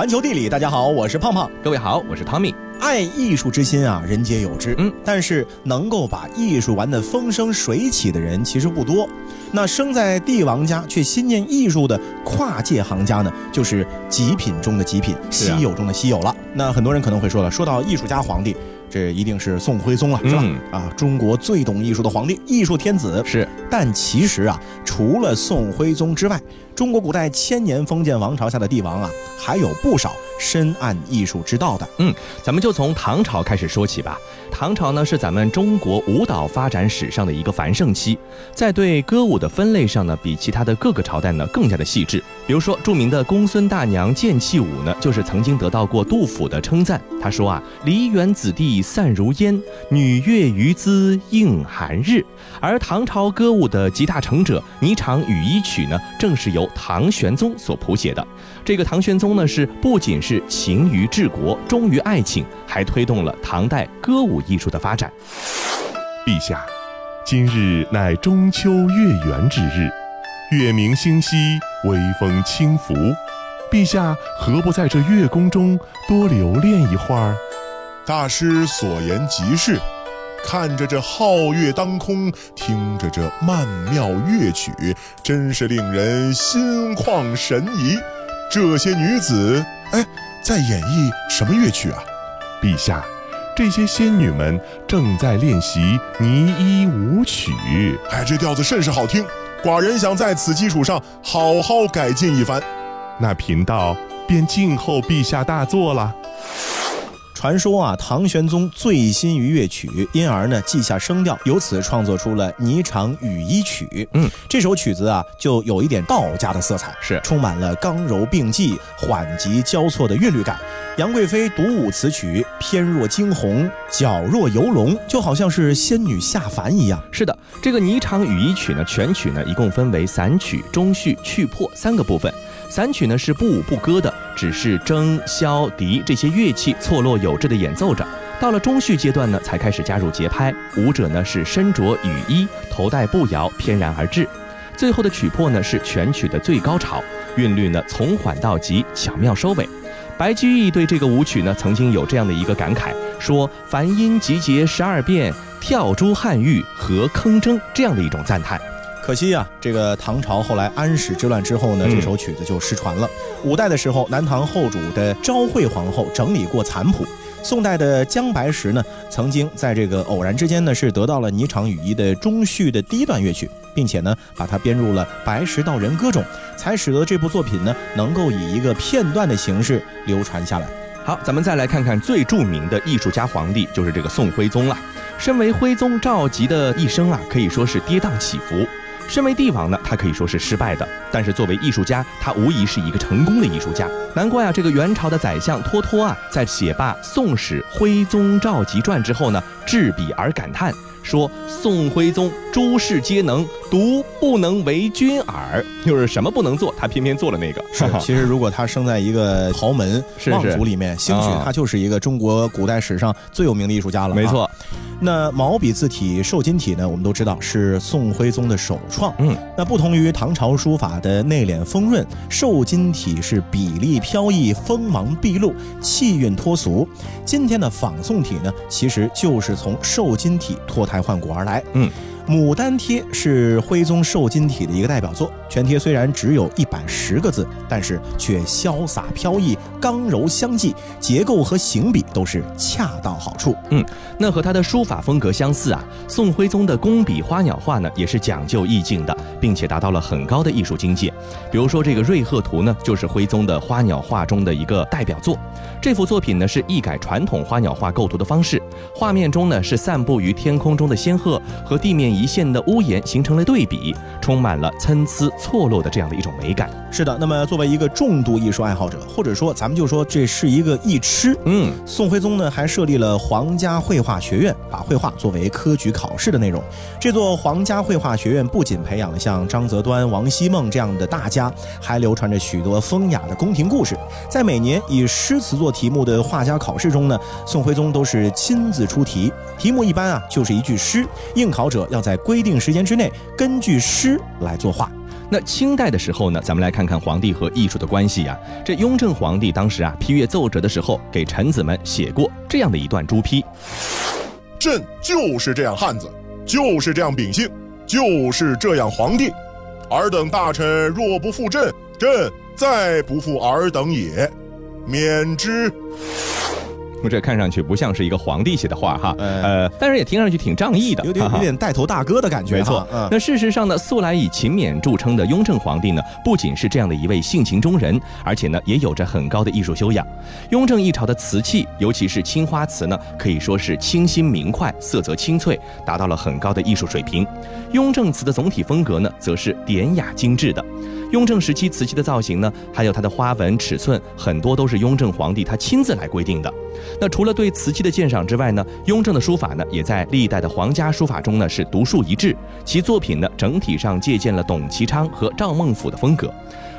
环球地理，大家好，我是胖胖。各位好，我是汤米。爱艺术之心啊，人皆有之。嗯，但是能够把艺术玩得风生水起的人其实不多。那生在帝王家却心念艺术的跨界行家呢，就是极品中的极品，稀有中的稀有了。那很多人可能会说了，说到艺术家皇帝。这一定是宋徽宗了，是吧？啊，中国最懂艺术的皇帝，艺术天子是。但其实啊，除了宋徽宗之外，中国古代千年封建王朝下的帝王啊，还有不少深谙艺术之道的。嗯，咱们就从唐朝开始说起吧。唐朝呢，是咱们中国舞蹈发展史上的一个繁盛期，在对歌舞的分类上呢，比其他的各个朝代呢更加的细致。比如说，著名的公孙大娘剑气舞呢，就是曾经得到过杜甫的称赞。他说啊，梨园子弟散如烟，女乐余姿映寒日。而唐朝歌舞的集大成者《霓裳羽衣曲》呢，正是由唐玄宗所谱写的。这个唐玄宗呢，是不仅是勤于治国、忠于爱情，还推动了唐代歌舞艺术的发展。陛下，今日乃中秋月圆之日。月明星稀，微风轻拂，陛下何不在这月宫中多留恋一会儿？大师所言极是，看着这皓月当空，听着这曼妙乐曲，真是令人心旷神怡。这些女子，哎，在演绎什么乐曲啊？陛下，这些仙女们正在练习泥衣舞曲。哎，这调子甚是好听。寡人想在此基础上好好改进一番，那贫道便静候陛下大作了。传说啊，唐玄宗醉心于乐曲，因而呢记下声调，由此创作出了《霓裳羽衣曲》。嗯，这首曲子啊，就有一点道家的色彩，是充满了刚柔并济、缓急交错的韵律感。杨贵妃独舞此曲，翩若惊鸿，皎若游龙，就好像是仙女下凡一样。是的，这个《霓裳羽衣曲》呢，全曲呢一共分为散曲、中序、去破三个部分。散曲呢是不舞不歌的，只是筝、箫、笛这些乐器错落有致的演奏着。到了中序阶段呢，才开始加入节拍，舞者呢是身着羽衣，头戴步摇，翩然而至。最后的曲破呢是全曲的最高潮，韵律呢从缓到急，巧妙收尾。白居易对这个舞曲呢曾经有这样的一个感慨，说“凡音集结十二变，跳珠汉玉和铿铮”这样的一种赞叹。可惜啊，这个唐朝后来安史之乱之后呢，这首曲子就失传了。五代的时候，南唐后主的昭惠皇后整理过残谱。宋代的姜白石呢，曾经在这个偶然之间呢，是得到了《霓裳羽衣》的中序的第一段乐曲，并且呢，把它编入了《白石道人歌》中，才使得这部作品呢，能够以一个片段的形式流传下来。好，咱们再来看看最著名的艺术家皇帝，就是这个宋徽宗了。身为徽宗赵佶的一生啊，可以说是跌宕起伏。身为帝王呢，他可以说是失败的；但是作为艺术家，他无疑是一个成功的艺术家。难怪啊，这个元朝的宰相脱脱啊，在写罢《宋史徽宗赵佶传》之后呢，执笔而感叹。说宋徽宗诸事皆能，独不能为君耳。就是什么不能做，他偏偏做了那个。是，其实如果他生在一个豪门望族里面，兴许他就是一个中国古代史上最有名的艺术家了。没错。那毛笔字体瘦金体呢？我们都知道是宋徽宗的首创。嗯。那不同于唐朝书法的内敛丰润，瘦金体是笔力飘逸、锋芒毕露、气韵脱俗。今天的仿宋体呢，其实就是从瘦金体脱胎换骨而来。嗯。《牡丹帖》是徽宗瘦金体的一个代表作，全帖虽然只有一百十个字，但是却潇洒飘逸、刚柔相济，结构和行笔都是恰到好处。嗯，那和他的书法风格相似啊，宋徽宗的工笔花鸟画呢，也是讲究意境的，并且达到了很高的艺术境界。比如说这个《瑞鹤图》呢，就是徽宗的花鸟画中的一个代表作。这幅作品呢，是一改传统花鸟画构图的方式，画面中呢是散布于天空中的仙鹤和地面一线的屋檐形成了对比，充满了参差错落的这样的一种美感。是的，那么作为一个重度艺术爱好者，或者说咱们就说这是一个艺痴，嗯，宋徽宗呢还设立了皇家绘画学院，把绘画作为科举考试的内容。这座皇家绘画学院不仅培养了像张择端、王希孟这样的大家，还流传着许多风雅的宫廷故事。在每年以诗词做题目的画家考试中呢，宋徽宗都是亲自出题，题目一般啊就是一句诗，应考者要在规定时间之内根据诗来作画。那清代的时候呢，咱们来看看皇帝和艺术的关系呀。这雍正皇帝当时啊批阅奏折的时候，给臣子们写过这样的一段朱批：朕就是这样汉子，就是这样秉性，就是这样皇帝。尔等大臣若不负朕，朕再不负尔等也。免之。这看上去不像是一个皇帝写的话哈，呃，但是也听上去挺仗义的，有点有点带头大哥的感觉。没错，那事实上呢，素来以勤勉著称的雍正皇帝呢，不仅是这样的一位性情中人，而且呢，也有着很高的艺术修养。雍正一朝的瓷器，尤其是青花瓷呢，可以说是清新明快，色泽清脆，达到了很高的艺术水平。雍正瓷的总体风格呢，则是典雅精致的。雍正时期瓷器的造型呢，还有它的花纹、尺寸，很多都是雍正皇帝他亲自来规定的。那除了对瓷器的鉴赏之外呢，雍正的书法呢，也在历代的皇家书法中呢是独树一帜。其作品呢，整体上借鉴了董其昌和赵孟俯的风格。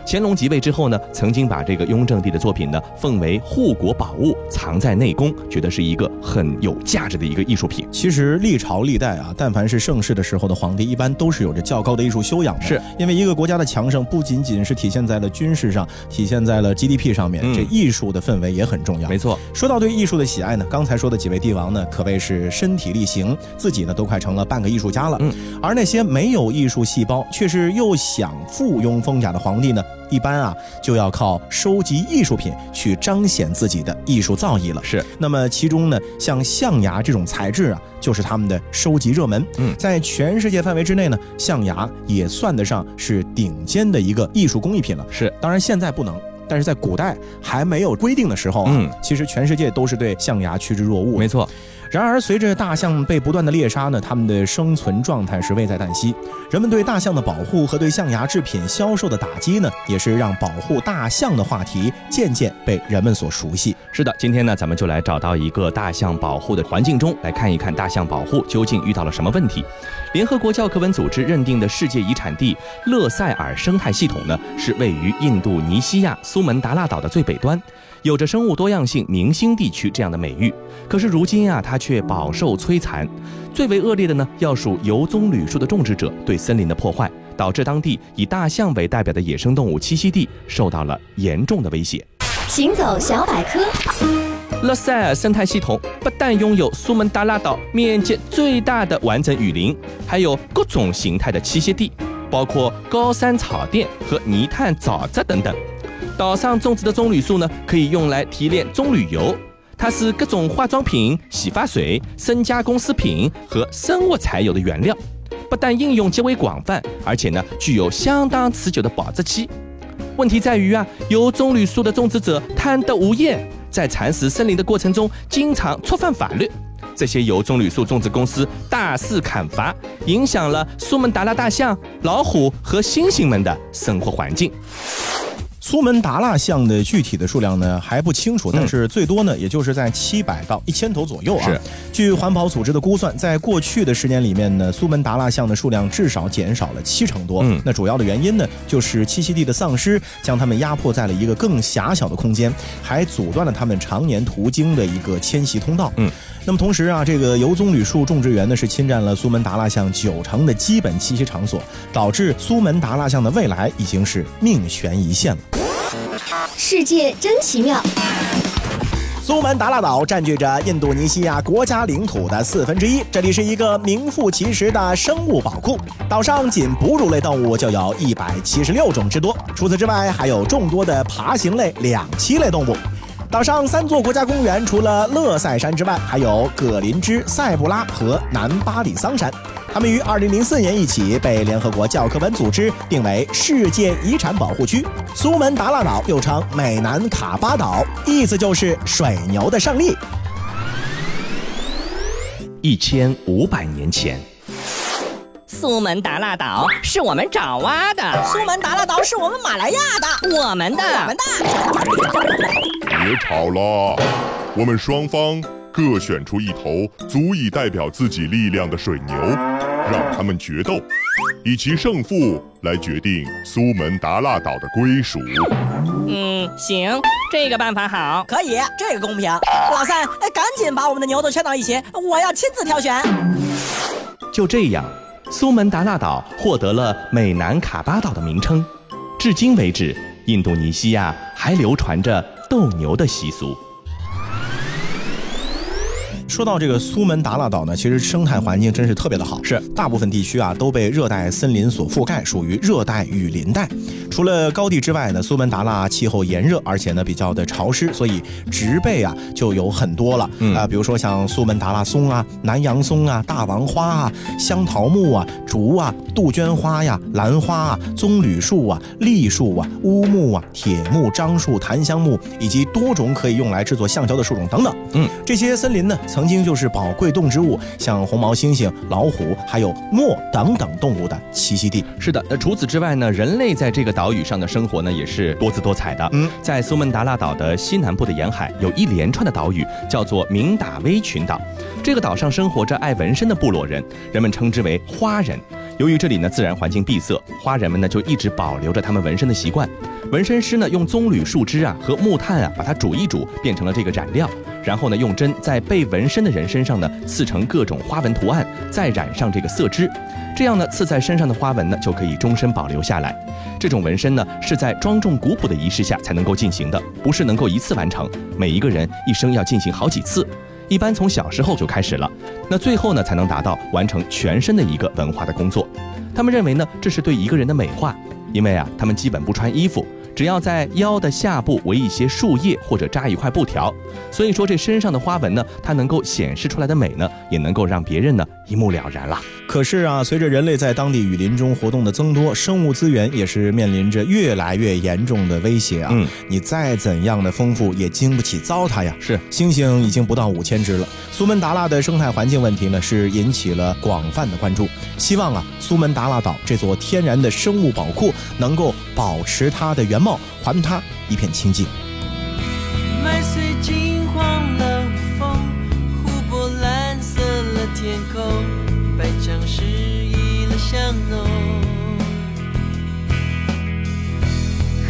乾隆即位之后呢，曾经把这个雍正帝的作品呢奉为护国宝物，藏在内宫，觉得是一个很有价值的一个艺术品。其实历朝历代啊，但凡是盛世的时候的皇帝，一般都是有着较高的艺术修养的。是因为一个国家的强盛，不仅仅是体现在了军事上，体现在了 GDP 上面，这艺术的氛围也很重要。没错，说到对艺术的喜爱呢，刚才说的几位帝王呢，可谓是身体力行，自己呢都快成了半个艺术家了。嗯，而那些没有艺术细胞，却是又想附庸风雅的皇帝呢？一般啊，就要靠收集艺术品去彰显自己的艺术造诣了。是，那么其中呢，像象牙这种材质啊，就是他们的收集热门。嗯，在全世界范围之内呢，象牙也算得上是顶尖的一个艺术工艺品了。是，当然现在不能，但是在古代还没有规定的时候啊，其实全世界都是对象牙趋之若鹜。没错。然而，随着大象被不断的猎杀呢，它们的生存状态是危在旦夕。人们对大象的保护和对象牙制品销售的打击呢，也是让保护大象的话题渐渐被人们所熟悉。是的，今天呢，咱们就来找到一个大象保护的环境中，来看一看大象保护究竟遇到了什么问题。联合国教科文组织认定的世界遗产地勒塞尔生态系统呢，是位于印度尼西亚苏门答腊岛的最北端。有着生物多样性明星地区这样的美誉，可是如今啊，它却饱受摧残。最为恶劣的呢，要数油棕榈树的种植者对森林的破坏，导致当地以大象为代表的野生动物栖息地受到了严重的威胁。行走小百科，勒塞尔生态系统不但拥有苏门答腊岛面积最大的完整雨林，还有各种形态的栖息地，包括高山草甸和泥炭沼泽等等。岛上种植的棕榈树呢，可以用来提炼棕榈油，它是各种化妆品、洗发水、深加工食品和生物柴油的原料。不但应用极为广泛，而且呢，具有相当持久的保质期。问题在于啊，油棕榈树的种植者贪得无厌，在蚕食森林的过程中，经常触犯法律。这些油棕榈树种植公司大肆砍伐，影响了苏门答腊大象、老虎和猩猩们的生活环境。苏门答腊象的具体的数量呢还不清楚，但是最多呢也就是在七百到一千头左右啊。是，据环保组织的估算，在过去的十年里面呢，苏门答腊象的数量至少减少了七成多。嗯，那主要的原因呢，就是栖息地的丧失将它们压迫在了一个更狭小的空间，还阻断了它们常年途经的一个迁徙通道。嗯，那么同时啊，这个油棕榈树种植园呢是侵占了苏门答腊象九成的基本栖息场所，导致苏门答腊象的未来已经是命悬一线了。世界真奇妙。苏门答腊岛占据着印度尼西亚国家领土的四分之一，这里是一个名副其实的生物宝库。岛上仅哺乳类动物就有一百七十六种之多，除此之外还有众多的爬行类、两栖类动物。岛上三座国家公园，除了乐塞山之外，还有葛林芝、塞布拉和南巴里桑山。它们于二零零四年一起被联合国教科文组织定为世界遗产保护区。苏门答腊岛又称美南卡巴岛，意思就是水牛的胜利。一千五百年前，苏门答腊岛是我们爪哇的，苏门答腊岛是我们马来亚的，我们的，我们的。别吵了，我们双方。各选出一头足以代表自己力量的水牛，让他们决斗，以其胜负来决定苏门答腊岛的归属。嗯，行，这个办法好，可以，这个公平。老三，赶紧把我们的牛都圈到一起，我要亲自挑选。就这样，苏门答腊岛获得了美南卡巴岛的名称。至今为止，印度尼西亚还流传着斗牛的习俗。说到这个苏门答腊岛呢，其实生态环境真是特别的好，是大部分地区啊都被热带森林所覆盖，属于热带雨林带。除了高地之外呢，苏门答腊气候炎热，而且呢比较的潮湿，所以植被啊就有很多了啊，比如说像苏门答腊松啊、南洋松啊、大王花啊、香桃木啊、竹啊、杜鹃花呀、兰花啊、棕榈树啊、栗树啊、乌木啊、铁木、樟树、檀香木，以及多种可以用来制作橡胶的树种等等。嗯，这些森林呢曾。曾经就是宝贵动植物，像红毛猩猩、老虎，还有墨等等动物的栖息地。是的，那除此之外呢，人类在这个岛屿上的生活呢，也是多姿多彩的。嗯，在苏门答腊岛的西南部的沿海，有一连串的岛屿，叫做明达威群岛。这个岛上生活着爱纹身的部落人，人们称之为花人。由于这里呢自然环境闭塞，花人们呢就一直保留着他们纹身的习惯。纹身师呢用棕榈树枝啊和木炭啊把它煮一煮，变成了这个染料。然后呢，用针在被纹身的人身上呢刺成各种花纹图案，再染上这个色汁，这样呢刺在身上的花纹呢就可以终身保留下来。这种纹身呢是在庄重古朴的仪式下才能够进行的，不是能够一次完成。每一个人一生要进行好几次，一般从小时候就开始了，那最后呢才能达到完成全身的一个文化的工作。他们认为呢这是对一个人的美化，因为啊他们基本不穿衣服。只要在腰的下部围一些树叶或者扎一块布条，所以说这身上的花纹呢，它能够显示出来的美呢，也能够让别人呢一目了然了。可是啊，随着人类在当地雨林中活动的增多，生物资源也是面临着越来越严重的威胁啊。嗯，你再怎样的丰富，也经不起糟蹋呀。是，猩猩已经不到五千只了。苏门答腊的生态环境问题呢，是引起了广泛的关注。希望啊，苏门答腊岛这座天然的生物宝库能够保持它的原貌，还它一片清净。天空。白墙诗意了香浓，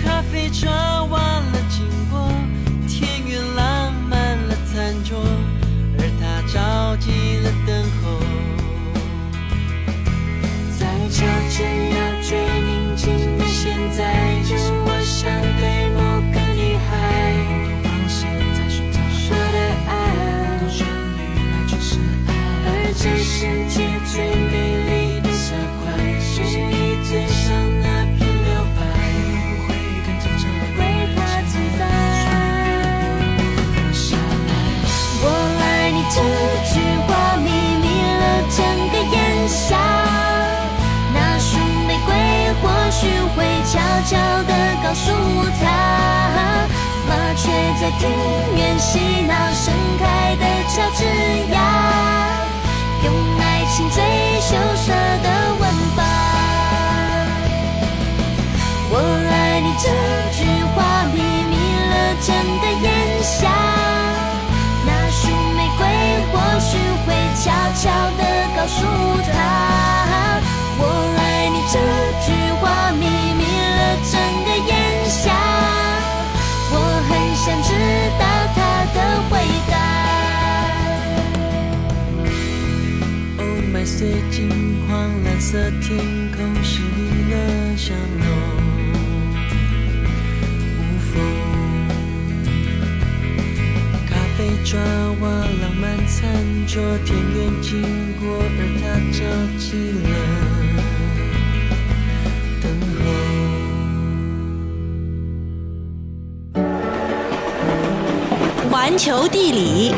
咖啡窗忘了经过，田园浪漫了餐桌，而他着急了等候。在这真要最宁静的现在，就我想对世界。最美丽的色块，是你嘴上那片留白，为它存在。我爱你这句话，秘密了整个炎夏。那束玫瑰或许会悄悄地告诉他，麻雀在庭院嬉闹，盛开的乔治亚。用爱情最羞涩的吻法，我爱你这句话秘密了整个炎夏。那束玫瑰或许会悄悄地告诉他，麦穗金黄，蓝色天空失了香浓。无风，咖啡抓瓦，浪漫餐桌，田园经过，而他着急了等候。环球地理。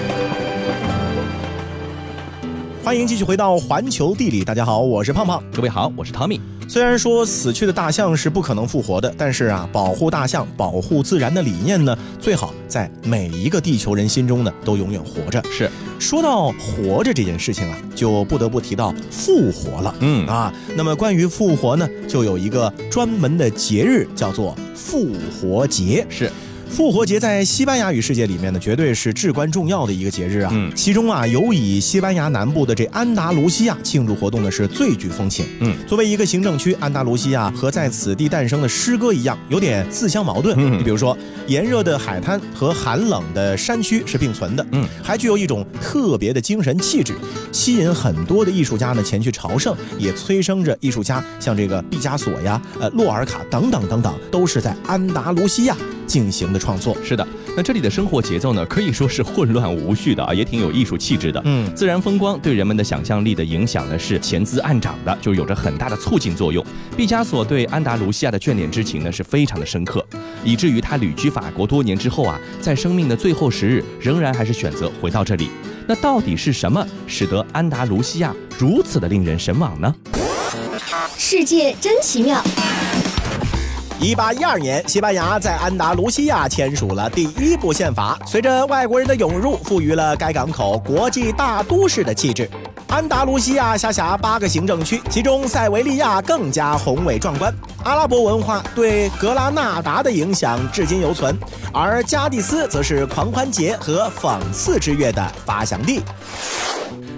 欢迎继续回到环球地理，大家好，我是胖胖，各位好，我是汤米。虽然说死去的大象是不可能复活的，但是啊，保护大象、保护自然的理念呢，最好在每一个地球人心中呢都永远活着。是，说到活着这件事情啊，就不得不提到复活了。嗯啊，那么关于复活呢，就有一个专门的节日，叫做复活节。是。复活节在西班牙语世界里面呢，绝对是至关重要的一个节日啊。嗯，其中啊，尤以西班牙南部的这安达卢西亚庆祝活动呢是最具风情。嗯，作为一个行政区，安达卢西亚和在此地诞生的诗歌一样，有点自相矛盾。嗯，你比如说，炎热的海滩和寒冷的山区是并存的。嗯，还具有一种特别的精神气质。吸引很多的艺术家呢前去朝圣，也催生着艺术家像这个毕加索呀、呃洛尔卡等等等等，都是在安达卢西亚进行的创作。是的，那这里的生活节奏呢，可以说是混乱无序的啊，也挺有艺术气质的。嗯，自然风光对人们的想象力的影响呢，是潜滋暗长的，就有着很大的促进作用。毕加索对安达卢西亚的眷恋之情呢，是非常的深刻，以至于他旅居法国多年之后啊，在生命的最后时日，仍然还是选择回到这里。那到底是什么使得安达卢西亚如此的令人神往呢？世界真奇妙。一八一二年，西班牙在安达卢西亚签署了第一部宪法。随着外国人的涌入，赋予了该港口国际大都市的气质。安达卢西亚辖辖八个行政区，其中塞维利亚更加宏伟壮观。阿拉伯文化对格拉纳达的影响至今犹存，而加的斯则是狂欢节和讽刺之乐的发祥地。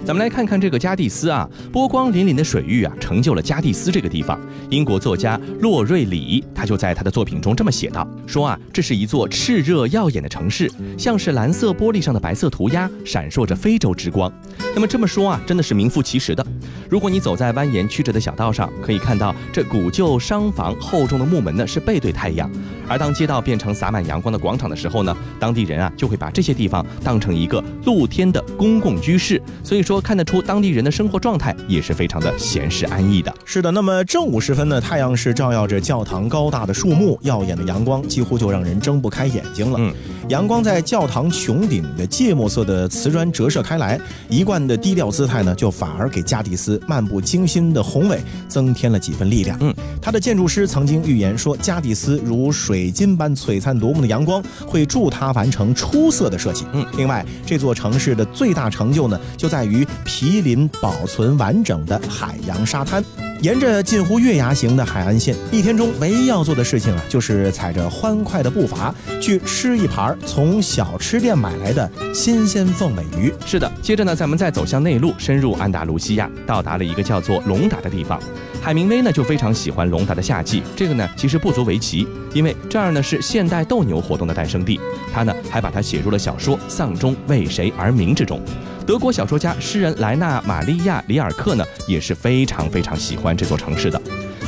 咱们来看看这个加蒂斯啊，波光粼粼的水域啊，成就了加蒂斯这个地方。英国作家洛瑞里他就在他的作品中这么写道：说啊，这是一座炽热耀眼的城市，像是蓝色玻璃上的白色涂鸦，闪烁着非洲之光。那么这么说啊，真的是名副其实的。如果你走在蜿蜒曲折的小道上，可以看到这古旧商房厚重的木门呢是背对太阳，而当街道变成洒满阳光的广场的时候呢，当地人啊就会把这些地方当成一个露天的公共居室，所以说看得出当地人的生活状态也是非常的闲适安逸的。是的，那么正午时分呢，太阳是照耀着教堂高大的树木，耀眼的阳光几乎就让人睁不开眼睛了。嗯，阳光在教堂穹顶的芥末色的瓷砖折射开来，一贯的低调姿态呢，就反而给加蒂斯漫不经心的宏伟增添了几分力量。嗯，他的建筑师曾经预言说，加蒂斯如水晶般璀璨夺目的阳光会助他完成出色的设计。嗯，另外，这座城市的最大成就呢，就在毗邻保存完整的海洋沙滩。沿着近乎月牙形的海岸线，一天中唯一要做的事情啊，就是踩着欢快的步伐去吃一盘从小吃店买来的新鲜凤尾鱼。是的，接着呢，咱们再走向内陆，深入安达卢西亚，到达了一个叫做隆达的地方。海明威呢就非常喜欢隆达的夏季，这个呢其实不足为奇，因为这儿呢是现代斗牛活动的诞生地。他呢还把它写入了小说《丧钟为谁而鸣》之中。德国小说家、诗人莱纳·玛利亚·里尔克呢也是非常非常喜欢这座城市的。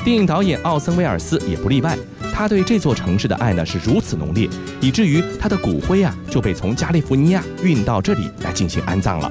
电影导演奥森威尔斯也不例外，他对这座城市的爱呢是如此浓烈，以至于他的骨灰啊就被从加利福尼亚运到这里来进行安葬了。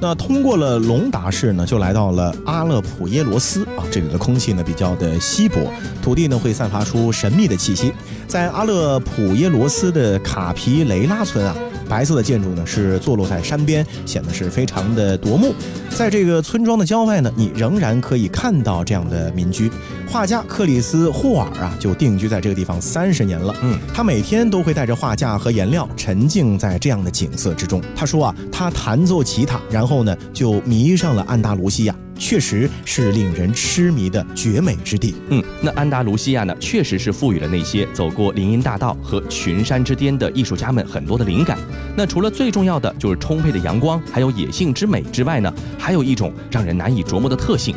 那通过了隆达市呢，就来到了阿勒普耶罗斯啊，这里的空气呢比较的稀薄，土地呢会散发出神秘的气息。在阿勒普耶罗斯的卡皮雷拉村啊，白色的建筑呢是坐落在山边，显得是非常的夺目。在这个村庄的郊外呢，你仍然可以看到这样的民居。画家克里斯霍尔啊，就定居在这个地方三十年了。嗯，他每天都会带着画架和颜料，沉浸在这样的景色之中。他说啊，他弹奏吉他，然后呢就迷上了安达卢西亚。确实是令人痴迷的绝美之地。嗯，那安达卢西亚呢，确实是赋予了那些走过林荫大道和群山之巅的艺术家们很多的灵感。那除了最重要的就是充沛的阳光，还有野性之美之外呢，还有一种让人难以琢磨的特性。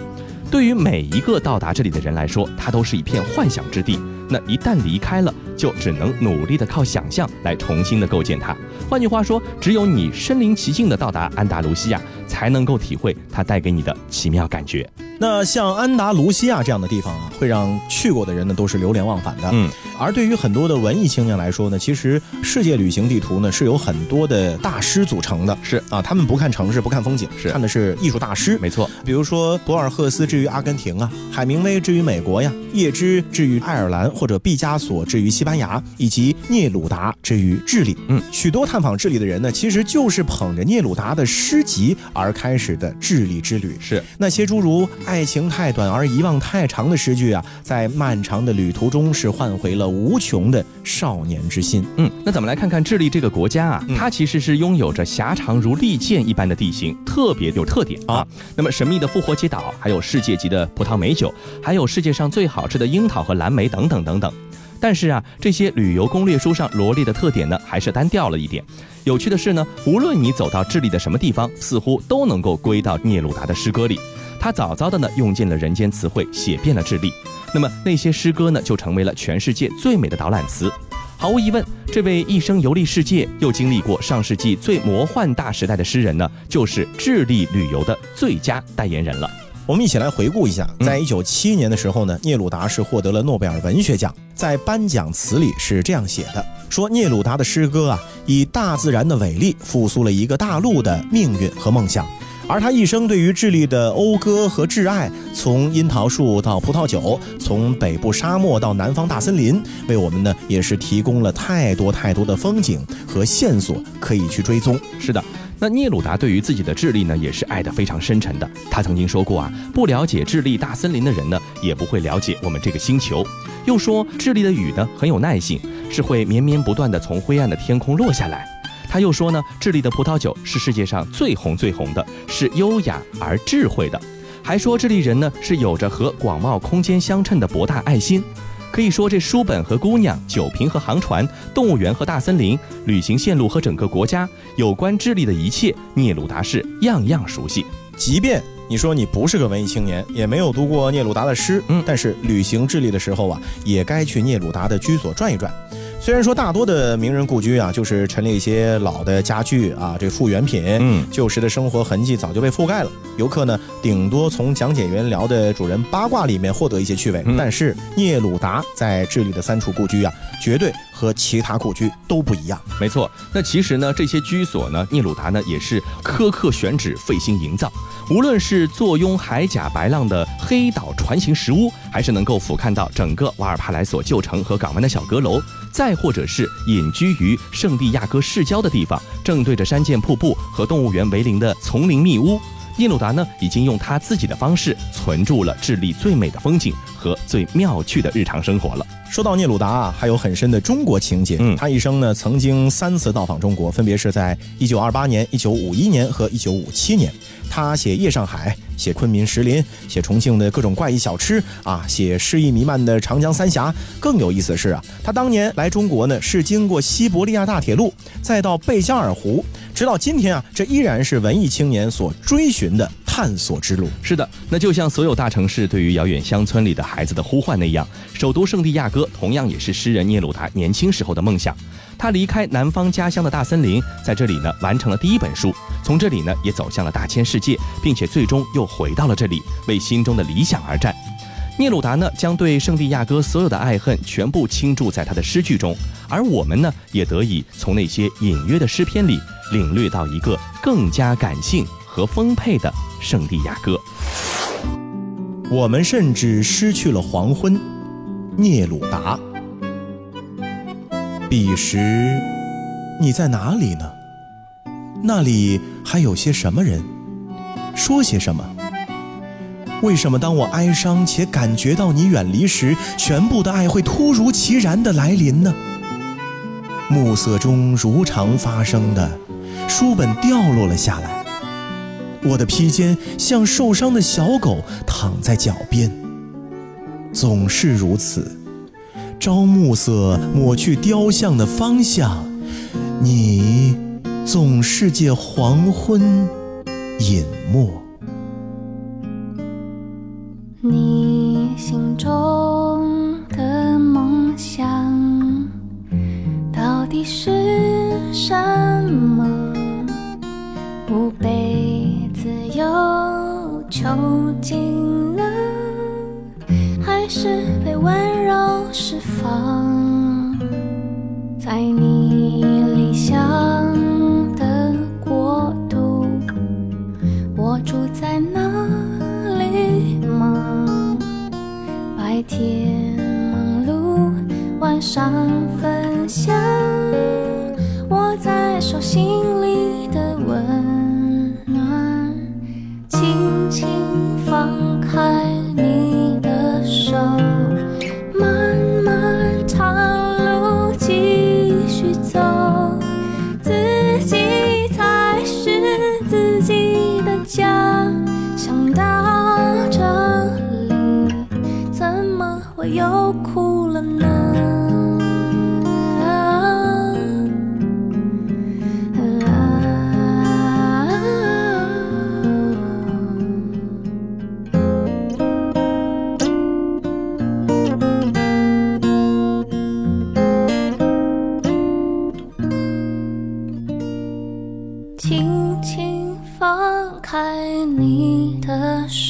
对于每一个到达这里的人来说，它都是一片幻想之地。那一旦离开了，就只能努力的靠想象来重新的构建它。换句话说，只有你身临其境的到达安达卢西亚，才能够体会它带给你的奇妙感觉。那像安达卢西亚这样的地方啊，会让去过的人呢都是流连忘返的。嗯，而对于很多的文艺青年来说呢，其实世界旅行地图呢是由很多的大师组成的。是啊，他们不看城市，不看风景，是看的是艺术大师。没错，比如说博尔赫斯之于阿根廷啊，海明威之于美国呀，叶芝之于爱尔兰，或者毕加索之于西班牙，以及聂鲁达之于智利。嗯，许多探访智利的人呢，其实就是捧着聂鲁达的诗集而开始的智利之旅。是那些诸如“爱情太短而遗忘太长”的诗句啊，在漫长的旅途中是换回了无穷的少年之心。嗯，那咱们来看看智利这个国家啊，嗯它其实是拥有着狭长如利剑一般的地形，特别有特点啊啊。那么神秘的复活节岛，还有世界级的葡萄美酒，还有世界上最好吃的樱桃和蓝莓等等等等。但是啊，这些旅游攻略书上罗列的特点呢，还是单调了一点。有趣的是呢，无论你走到智利的什么地方，似乎都能够归到聂鲁达的诗歌里。他早早的呢，用尽了人间词汇，写遍了智利。那么那些诗歌呢，就成为了全世界最美的导览词。毫无疑问，这位一生游历世界，又经历过上世纪最魔幻大时代的诗人呢，就是智利旅游的最佳代言人了。我们一起来回顾一下，在一九七年的时候呢，聂鲁达是获得了诺贝尔文学奖。在颁奖词里是这样写的：说聂鲁达的诗歌啊，以大自然的伟力复苏了一个大陆的命运和梦想。而他一生对于智利的讴歌和挚爱，从樱桃树到葡萄酒，从北部沙漠到南方大森林，为我们呢也是提供了太多太多的风景和线索可以去追踪。是的。那聂鲁达对于自己的智利呢，也是爱得非常深沉的。他曾经说过啊，不了解智利大森林的人呢，也不会了解我们这个星球。又说智利的雨呢很有耐性，是会绵绵不断的从灰暗的天空落下来。他又说呢，智利的葡萄酒是世界上最红最红的，是优雅而智慧的。还说智利人呢是有着和广袤空间相称的博大爱心。可以说，这书本和姑娘、酒瓶和航船、动物园和大森林、旅行线路和整个国家，有关智利的一切，聂鲁达是样样熟悉。即便你说你不是个文艺青年，也没有读过聂鲁达的诗，嗯，但是旅行智利的时候啊，也该去聂鲁达的居所转一转。虽然说大多的名人故居啊，就是陈列一些老的家具啊，这复原品，嗯，旧时的生活痕迹早就被覆盖了。游客呢，顶多从讲解员聊的主人八卦里面获得一些趣味。但是聂鲁达在智利的三处故居啊，绝对和其他故居都不一样。没错，那其实呢，这些居所呢，聂鲁达呢也是苛刻选址，费心营造。无论是坐拥海甲白浪的黑岛船形石屋，还是能够俯瞰到整个瓦尔帕莱索旧城和港湾的小阁楼。再或者是隐居于圣地亚哥市郊的地方，正对着山涧瀑布和动物园为邻的丛林密屋，聂鲁达呢已经用他自己的方式存住了智利最美的风景和最妙趣的日常生活了。说到聂鲁达啊，还有很深的中国情节。嗯，他一生呢曾经三次到访中国，分别是在一九二八年、一九五一年和一九五七年。他写夜上海，写昆明石林，写重庆的各种怪异小吃啊，写诗意弥漫的长江三峡。更有意思的是啊，他当年来中国呢，是经过西伯利亚大铁路，再到贝加尔湖，直到今天啊，这依然是文艺青年所追寻的探索之路。是的，那就像所有大城市对于遥远乡村里的孩子的呼唤那样，首都圣地亚哥同样也是诗人聂鲁达年轻时候的梦想。他离开南方家乡的大森林，在这里呢完成了第一本书，从这里呢也走向了大千世界，并且最终又回到了这里，为心中的理想而战。聂鲁达呢将对圣地亚哥所有的爱恨全部倾注在他的诗句中，而我们呢也得以从那些隐约的诗篇里领略到一个更加感性和丰沛的圣地亚哥。我们甚至失去了黄昏，聂鲁达。彼时，你在哪里呢？那里还有些什么人？说些什么？为什么当我哀伤且感觉到你远离时，全部的爱会突如其然的来临呢？暮色中如常发生的，书本掉落了下来。我的披肩像受伤的小狗躺在脚边，总是如此。朝暮色抹去雕像的方向，你总是借黄昏隐没。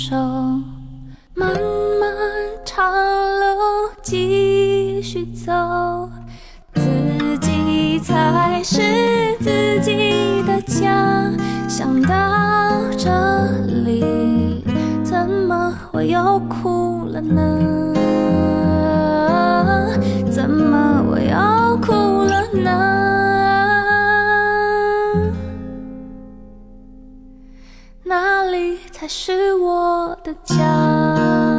手漫漫长路继续走。自己才是自己的家想到这里怎么我又哭了呢？是我的家。